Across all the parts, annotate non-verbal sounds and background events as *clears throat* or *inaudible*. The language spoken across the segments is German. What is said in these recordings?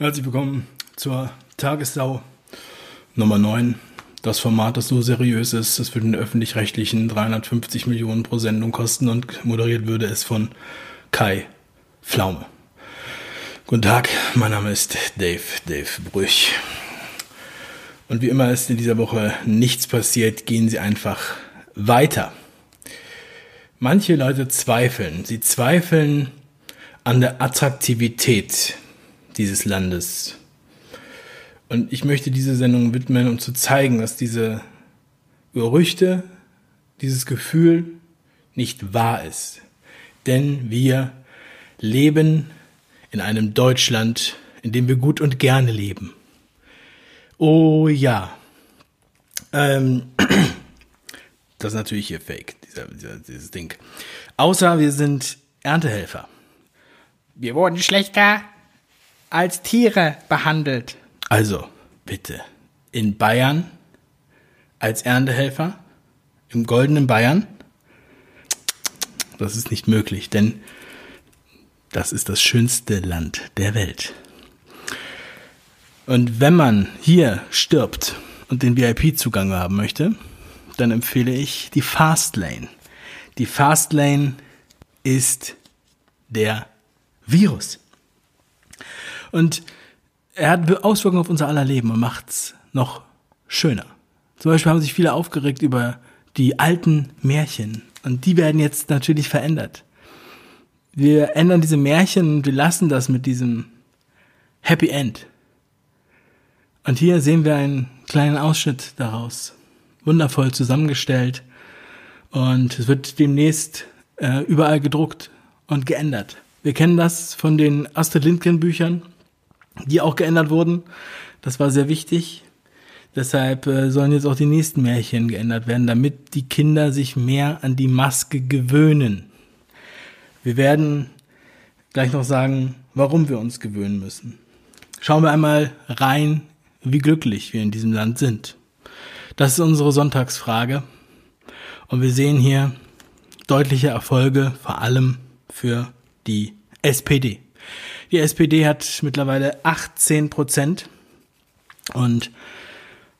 Herzlich willkommen zur Tagessau Nummer 9. Das Format, das so seriös ist, das für den öffentlich-rechtlichen 350 Millionen pro Sendung kosten und moderiert würde es von Kai Pflaume. Guten Tag, mein Name ist Dave, Dave Brüch. Und wie immer ist in dieser Woche nichts passiert, gehen Sie einfach weiter. Manche Leute zweifeln. Sie zweifeln an der Attraktivität dieses Landes. Und ich möchte diese Sendung widmen, um zu zeigen, dass diese Gerüchte, dieses Gefühl nicht wahr ist. Denn wir leben in einem Deutschland, in dem wir gut und gerne leben. Oh ja. Ähm, *clears throat* das ist natürlich hier fake, dieser, dieser, dieses Ding. Außer wir sind Erntehelfer. Wir wurden schlechter als Tiere behandelt. Also, bitte. In Bayern als Erntehelfer, im goldenen Bayern, das ist nicht möglich, denn das ist das schönste Land der Welt. Und wenn man hier stirbt und den VIP-Zugang haben möchte, dann empfehle ich die Fastlane. Die Fastlane ist der Virus. Und er hat Auswirkungen auf unser aller Leben und macht's noch schöner. Zum Beispiel haben sich viele aufgeregt über die alten Märchen und die werden jetzt natürlich verändert. Wir ändern diese Märchen und wir lassen das mit diesem Happy End. Und hier sehen wir einen kleinen Ausschnitt daraus. Wundervoll zusammengestellt. Und es wird demnächst äh, überall gedruckt und geändert. Wir kennen das von den Astrid Lindgren Büchern die auch geändert wurden. Das war sehr wichtig. Deshalb äh, sollen jetzt auch die nächsten Märchen geändert werden, damit die Kinder sich mehr an die Maske gewöhnen. Wir werden gleich noch sagen, warum wir uns gewöhnen müssen. Schauen wir einmal rein, wie glücklich wir in diesem Land sind. Das ist unsere Sonntagsfrage. Und wir sehen hier deutliche Erfolge, vor allem für die SPD. Die SPD hat mittlerweile 18 Prozent und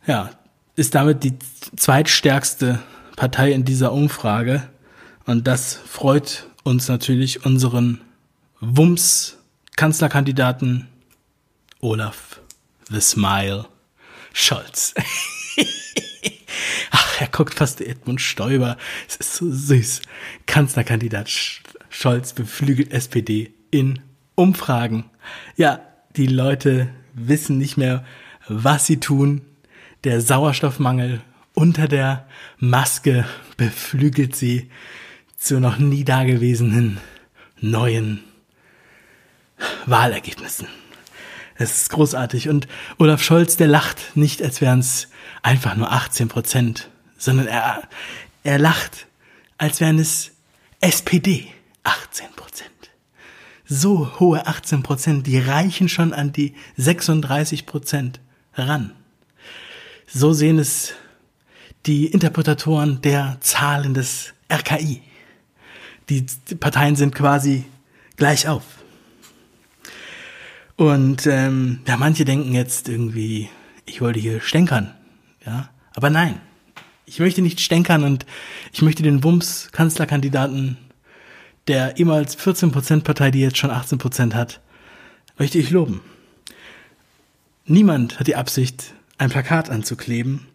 ja, ist damit die zweitstärkste Partei in dieser Umfrage. Und das freut uns natürlich unseren Wumms-Kanzlerkandidaten Olaf The Smile Scholz. *laughs* Ach, er guckt fast Edmund Stoiber. Es ist so süß. Kanzlerkandidat Scholz beflügelt SPD in Umfragen. Ja, die Leute wissen nicht mehr, was sie tun. Der Sauerstoffmangel unter der Maske beflügelt sie zu noch nie dagewesenen neuen Wahlergebnissen. Es ist großartig. Und Olaf Scholz, der lacht nicht, als wären es einfach nur 18 Prozent, sondern er, er lacht, als wären es SPD 18 Prozent so hohe 18 Prozent, die reichen schon an die 36 Prozent ran. So sehen es die Interpretatoren der Zahlen des RKI. Die Parteien sind quasi gleich auf. Und ähm, ja, manche denken jetzt irgendwie, ich wollte hier stänkern, ja, aber nein, ich möchte nicht stänkern und ich möchte den Wumms Kanzlerkandidaten der ehemals 14% Partei, die jetzt schon 18% hat, möchte ich loben. Niemand hat die Absicht, ein Plakat anzukleben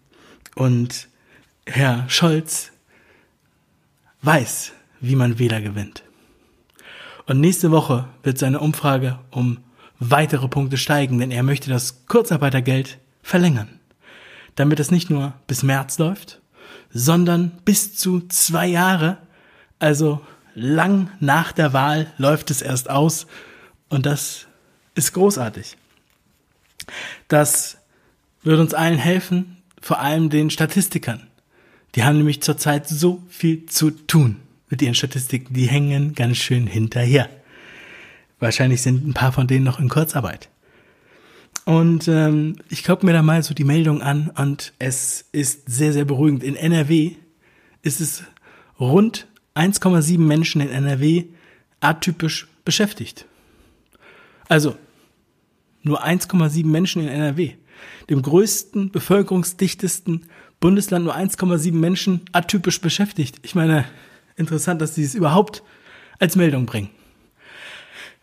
und Herr Scholz weiß, wie man Wähler gewinnt. Und nächste Woche wird seine Umfrage um weitere Punkte steigen, denn er möchte das Kurzarbeitergeld verlängern, damit es nicht nur bis März läuft, sondern bis zu zwei Jahre, also lang nach der Wahl läuft es erst aus und das ist großartig. Das wird uns allen helfen, vor allem den Statistikern. Die haben nämlich zurzeit so viel zu tun mit ihren Statistiken, die hängen ganz schön hinterher. Wahrscheinlich sind ein paar von denen noch in Kurzarbeit. Und ähm, ich gucke mir da mal so die Meldung an und es ist sehr, sehr beruhigend. In NRW ist es rund 1,7 Menschen in NRW atypisch beschäftigt. Also, Nur 1,7 Menschen in NRW. Dem größten, bevölkerungsdichtesten Bundesland nur 1,7 Menschen atypisch beschäftigt. Ich meine, interessant, dass sie es überhaupt als Meldung bringen.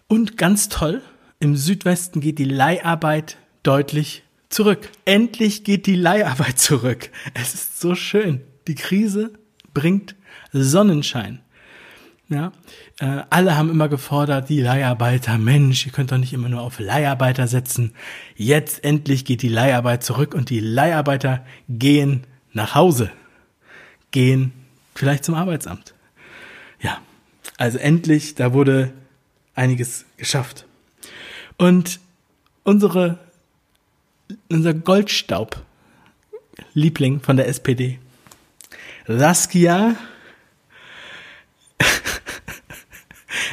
Und ganz toll, im Südwesten geht die Leiharbeit deutlich zurück. Endlich geht die Leiharbeit zurück. Es ist so schön. Die Krise bringt Sonnenschein. Ja, äh, alle haben immer gefordert, die Leiharbeiter, Mensch, ihr könnt doch nicht immer nur auf Leiharbeiter setzen. Jetzt endlich geht die Leiharbeit zurück und die Leiharbeiter gehen nach Hause, gehen vielleicht zum Arbeitsamt. Ja, also endlich, da wurde einiges geschafft. Und unsere, unser Goldstaub, Liebling von der SPD, Saskia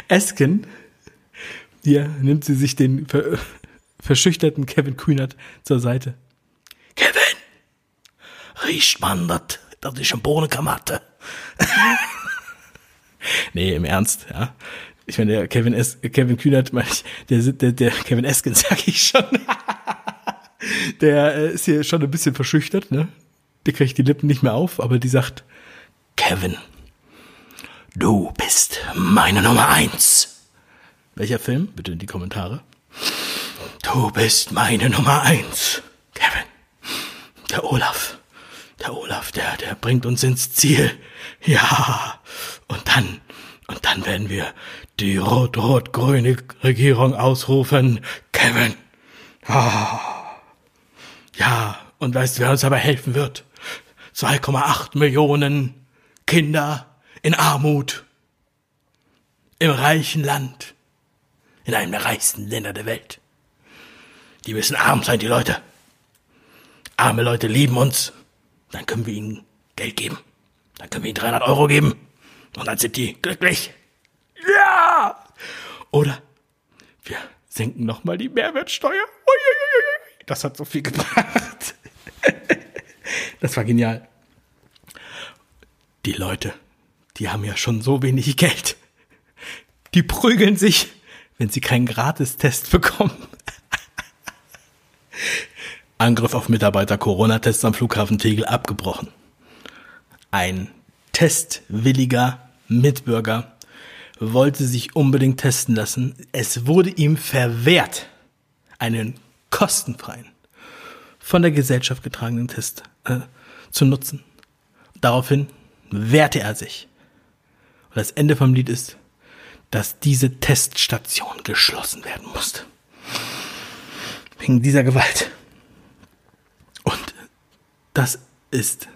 Esken, hier nimmt sie sich den ver verschüchterten Kevin Kühnert zur Seite. Kevin, riecht man das, das ist ein Bohnenkamate. *laughs* nee, im Ernst, ja. Ich meine, der Kevin, es Kevin Kühnert, meine ich, der, der, der Kevin Esken, *laughs* sag ich schon. *laughs* der äh, ist hier schon ein bisschen verschüchtert, ne? Der kriegt die Lippen nicht mehr auf, aber die sagt, Kevin, du bist meine Nummer eins. Welcher Film? Bitte in die Kommentare. Du bist meine Nummer eins, Kevin. Der Olaf. Der Olaf, der, der bringt uns ins Ziel. Ja. Und dann, und dann werden wir die rot-rot-grüne Regierung ausrufen. Kevin. Ah. Ja. Und weißt du, wer uns aber helfen wird? 2,8 Millionen Kinder in Armut. Im reichen Land. In einem der reichsten Länder der Welt. Die müssen arm sein, die Leute. Arme Leute lieben uns. Dann können wir ihnen Geld geben. Dann können wir ihnen 300 Euro geben. Und dann sind die glücklich. Ja! Oder wir senken nochmal die Mehrwertsteuer. Uiuiui. Das hat so viel gebracht. *laughs* Das war genial. Die Leute, die haben ja schon so wenig Geld. Die prügeln sich, wenn sie keinen Gratistest bekommen. *laughs* Angriff auf Mitarbeiter Corona-Tests am Flughafen Tegel abgebrochen. Ein testwilliger Mitbürger wollte sich unbedingt testen lassen. Es wurde ihm verwehrt, einen kostenfreien, von der Gesellschaft getragenen Test äh, zu nutzen. Daraufhin wehrte er sich. Und das Ende vom Lied ist, dass diese Teststation geschlossen werden musste. Wegen dieser Gewalt. Und das ist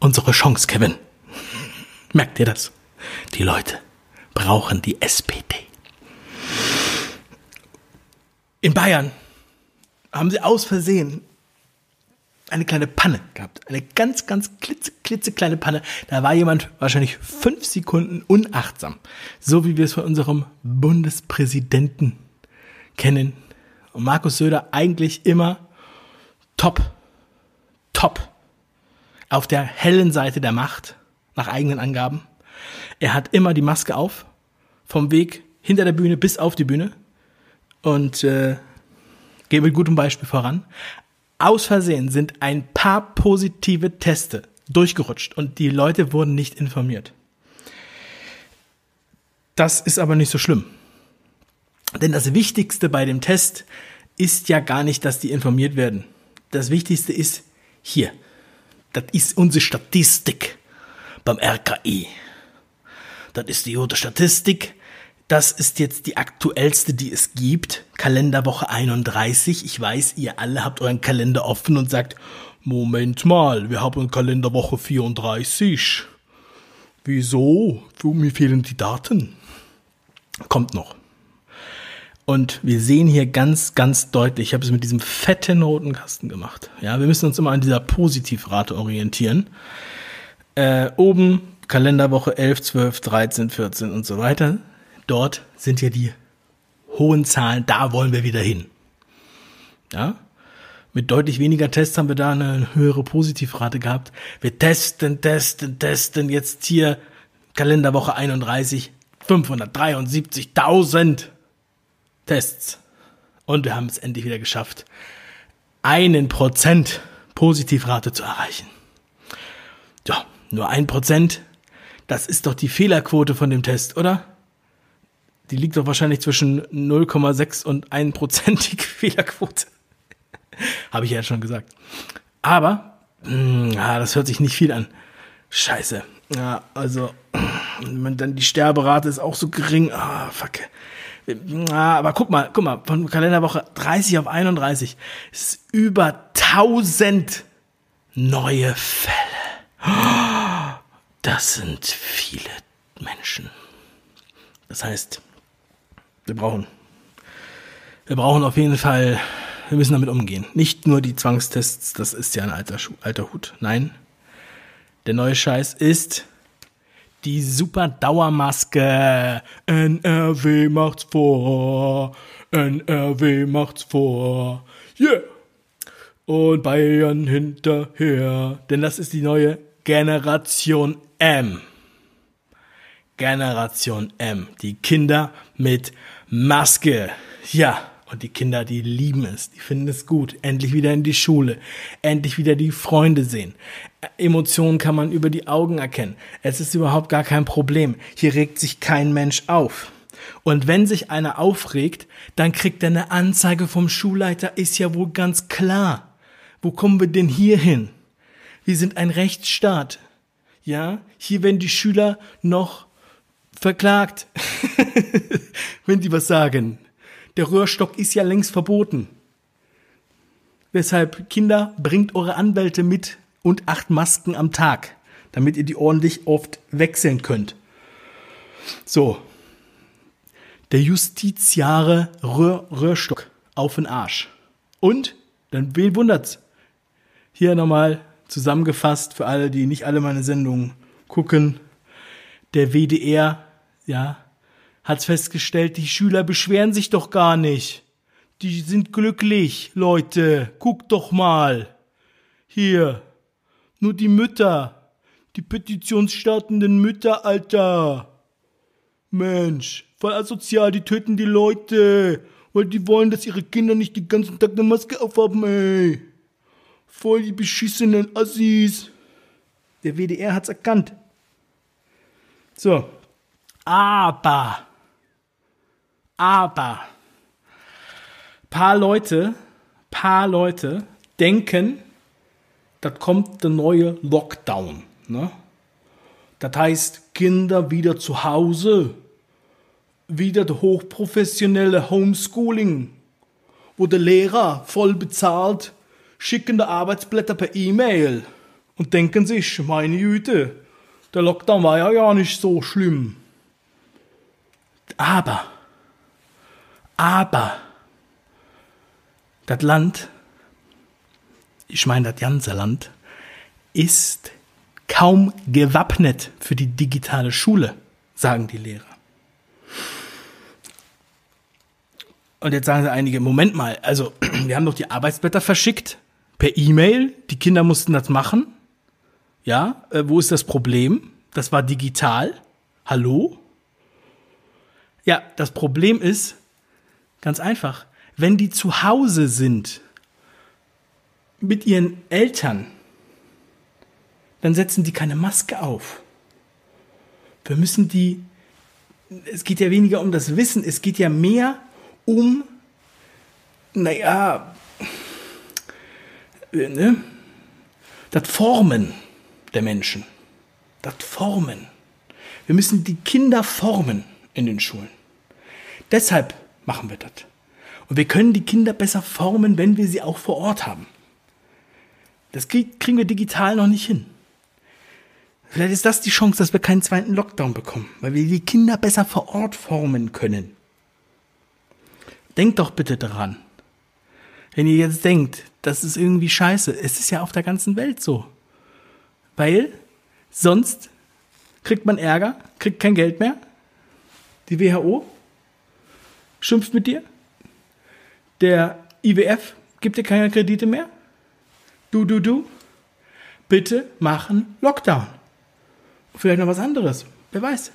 unsere Chance, Kevin. Merkt ihr das? Die Leute brauchen die SPD. In Bayern haben sie aus Versehen eine kleine Panne gehabt. Eine ganz, ganz klitze, klitzekleine Panne. Da war jemand wahrscheinlich fünf Sekunden unachtsam. So wie wir es von unserem Bundespräsidenten kennen. Und Markus Söder eigentlich immer top, top auf der hellen Seite der Macht, nach eigenen Angaben. Er hat immer die Maske auf, vom Weg hinter der Bühne bis auf die Bühne und äh, geht mit gutem Beispiel voran. Aus Versehen sind ein paar positive Teste durchgerutscht und die Leute wurden nicht informiert. Das ist aber nicht so schlimm. Denn das Wichtigste bei dem Test ist ja gar nicht, dass die informiert werden. Das Wichtigste ist hier. Das ist unsere Statistik beim RKI. Das ist die gute Statistik. Das ist jetzt die aktuellste, die es gibt. Kalenderwoche 31. Ich weiß, ihr alle habt euren Kalender offen und sagt, Moment mal, wir haben Kalenderwoche 34. Wieso? Mir fehlen die Daten. Kommt noch. Und wir sehen hier ganz, ganz deutlich, ich habe es mit diesem fetten roten Kasten gemacht. Ja, wir müssen uns immer an dieser Positivrate orientieren. Äh, oben Kalenderwoche 11, 12, 13, 14 und so weiter. Dort sind ja die hohen Zahlen, da wollen wir wieder hin. Ja? Mit deutlich weniger Tests haben wir da eine höhere Positivrate gehabt. Wir testen, testen, testen. Jetzt hier Kalenderwoche 31, 573.000 Tests Und wir haben es endlich wieder geschafft, einen Prozent Positivrate zu erreichen. Ja, nur ein Prozent. Das ist doch die Fehlerquote von dem Test, oder? Die liegt doch wahrscheinlich zwischen 0,6 und 1 prozentige *laughs* Fehlerquote. Habe ich ja schon gesagt. Aber, mh, ja, das hört sich nicht viel an. Scheiße. Ja, also, dann die Sterberate ist auch so gering. Ah, fuck. Ah, aber guck mal, guck mal, von Kalenderwoche 30 auf 31 ist über 1000 neue Fälle. Das sind viele Menschen. Das heißt, wir brauchen, wir brauchen auf jeden Fall, wir müssen damit umgehen. Nicht nur die Zwangstests, das ist ja ein alter, Schuh, alter Hut. Nein, der neue Scheiß ist die super Dauermaske. NRW macht's vor. NRW macht's vor. Yeah. Und Bayern hinterher. Denn das ist die neue Generation M. Generation M. Die Kinder mit Maske. Ja. Und die Kinder, die lieben es, die finden es gut. Endlich wieder in die Schule, endlich wieder die Freunde sehen. Emotionen kann man über die Augen erkennen. Es ist überhaupt gar kein Problem. Hier regt sich kein Mensch auf. Und wenn sich einer aufregt, dann kriegt er eine Anzeige vom Schulleiter, ist ja wohl ganz klar. Wo kommen wir denn hier hin? Wir sind ein Rechtsstaat. Ja, hier werden die Schüler noch verklagt, *laughs* wenn die was sagen. Der Röhrstock ist ja längst verboten. Deshalb, Kinder, bringt eure Anwälte mit und acht Masken am Tag, damit ihr die ordentlich oft wechseln könnt. So. Der Justiziare Röhr Röhrstock auf den Arsch. Und, dann wen wundert's? Hier nochmal zusammengefasst für alle, die nicht alle meine Sendungen gucken. Der WDR, ja, hat's festgestellt, die Schüler beschweren sich doch gar nicht. Die sind glücklich, Leute. Guckt doch mal. Hier. Nur die Mütter. Die petitionsstartenden Mütter, Alter. Mensch, voll asozial, die töten die Leute. Weil die wollen, dass ihre Kinder nicht den ganzen Tag eine Maske aufhaben, ey. Voll die beschissenen Assis. Der WDR hat's erkannt. So. Aber aber paar Leute, paar Leute denken, das kommt der neue Lockdown. Ne? Das heißt, Kinder wieder zu Hause, wieder der hochprofessionelle Homeschooling, wo der Lehrer voll bezahlt, schicken die Arbeitsblätter per E-Mail und denken sich, meine Güte, der Lockdown war ja gar nicht so schlimm. Aber aber das Land, ich meine das ganze Land, ist kaum gewappnet für die digitale Schule, sagen die Lehrer. Und jetzt sagen sie einige, Moment mal, also *clears throat* wir haben doch die Arbeitsblätter verschickt per E-Mail, die Kinder mussten das machen. Ja, äh, wo ist das Problem? Das war digital. Hallo? Ja, das Problem ist, Ganz einfach. Wenn die zu Hause sind mit ihren Eltern, dann setzen die keine Maske auf. Wir müssen die, es geht ja weniger um das Wissen, es geht ja mehr um, naja, ne, das Formen der Menschen. Das Formen. Wir müssen die Kinder formen in den Schulen. Deshalb machen wir das. Und wir können die Kinder besser formen, wenn wir sie auch vor Ort haben. Das kriegen wir digital noch nicht hin. Vielleicht ist das die Chance, dass wir keinen zweiten Lockdown bekommen, weil wir die Kinder besser vor Ort formen können. Denkt doch bitte daran. Wenn ihr jetzt denkt, das ist irgendwie scheiße, es ist ja auf der ganzen Welt so. Weil sonst kriegt man Ärger, kriegt kein Geld mehr. Die WHO schimpft mit dir. Der IWF gibt dir keine Kredite mehr. Du, du, du. Bitte machen Lockdown. Vielleicht noch was anderes. Wer weiß.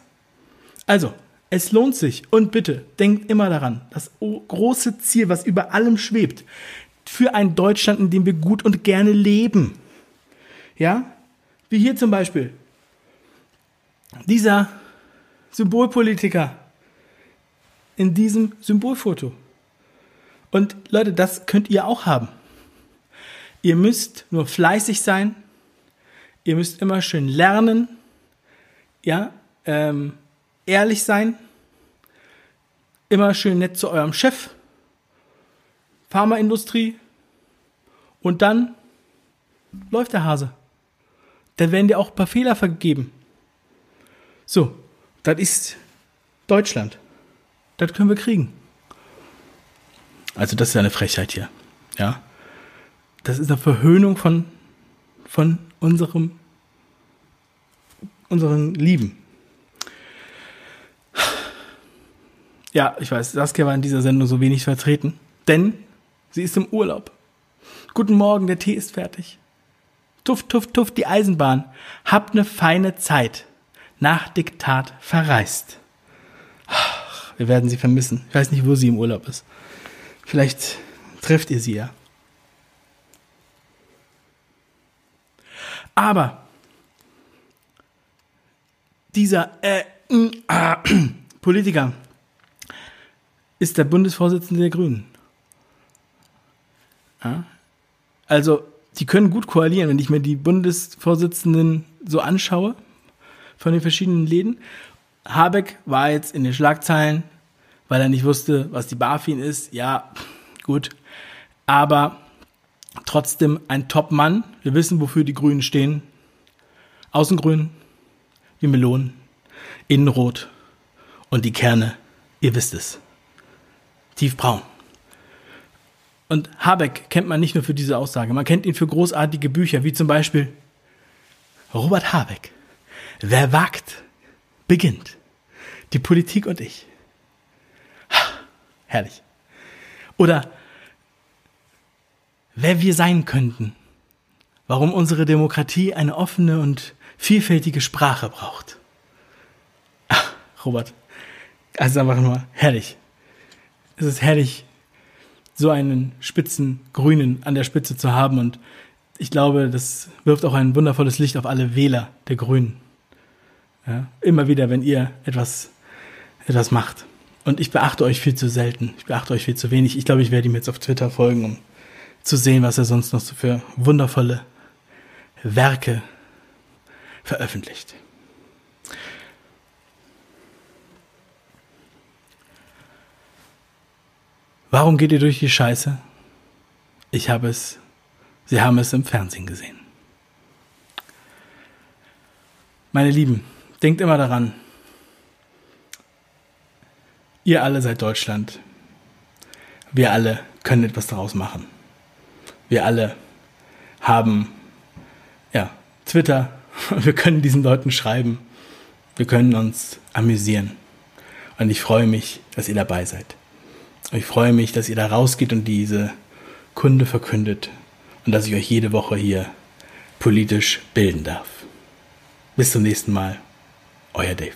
Also, Es lohnt sich. Und bitte, denkt immer daran, das große Ziel, was über allem schwebt, für ein Deutschland, in dem wir gut und gerne leben. Ja? Wie hier zum Beispiel. Dieser Symbolpolitiker in diesem Symbolfoto. Und Leute, das könnt ihr auch haben. Ihr müsst nur fleißig sein. Ihr müsst immer schön lernen. Ja, ähm, ehrlich sein. Immer schön nett zu eurem Chef. Pharmaindustrie. Und dann läuft der Hase. Dann werden dir auch ein paar Fehler vergeben. So, das ist Deutschland. Das können wir kriegen. Also das ist eine Frechheit hier. Ja. Das ist eine Verhöhnung von, von unserem, unseren Lieben. Ja, ich weiß, Saskia war in dieser Sendung so wenig vertreten, denn sie ist im Urlaub. Guten Morgen, der Tee ist fertig. Tuff, tuff, tuff, die Eisenbahn. Habt ne feine Zeit. Nach Diktat verreist. Wir werden sie vermissen. Ich weiß nicht, wo sie im Urlaub ist. Vielleicht trifft ihr sie ja. Aber dieser äh, äh, *clears throat* Politiker ist der Bundesvorsitzende der Grünen. Ja? Also, die können gut koalieren, wenn ich mir die Bundesvorsitzenden so anschaue von den verschiedenen Läden. Habeck war jetzt in den Schlagzeilen, weil er nicht wusste, was die BaFin ist. Ja, gut. Aber trotzdem ein Top-Mann. Wir wissen, wofür die Grünen stehen. Außengrün, wie Melonen, innenrot und die Kerne, ihr wisst es, tiefbraun. Und Habeck kennt man nicht nur für diese Aussage, man kennt ihn für großartige Bücher, wie zum Beispiel Robert Habeck. Wer wagt, beginnt. Die Politik und ich. Herrlich. Oder wer wir sein könnten. Warum unsere Demokratie eine offene und vielfältige Sprache braucht. Ach, Robert, also einfach nur herrlich. Es ist herrlich, so einen spitzen Grünen an der Spitze zu haben und ich glaube, das wirft auch ein wundervolles Licht auf alle Wähler der Grünen. Ja, immer wieder, wenn ihr etwas, etwas macht. Und ich beachte euch viel zu selten. Ich beachte euch viel zu wenig. Ich glaube, ich werde ihm jetzt auf Twitter folgen, um zu sehen, was er sonst noch so für wundervolle Werke veröffentlicht. Warum geht ihr durch die Scheiße? Ich habe es, Sie haben es im Fernsehen gesehen. Meine Lieben, denkt immer daran, ihr alle seid Deutschland. Wir alle können etwas daraus machen. Wir alle haben ja, Twitter, *laughs* wir können diesen Leuten schreiben, wir können uns amüsieren. Und ich freue mich, dass ihr dabei seid. Ich freue mich, dass ihr da rausgeht und diese Kunde verkündet und dass ich euch jede Woche hier politisch bilden darf. Bis zum nächsten Mal, euer Dave.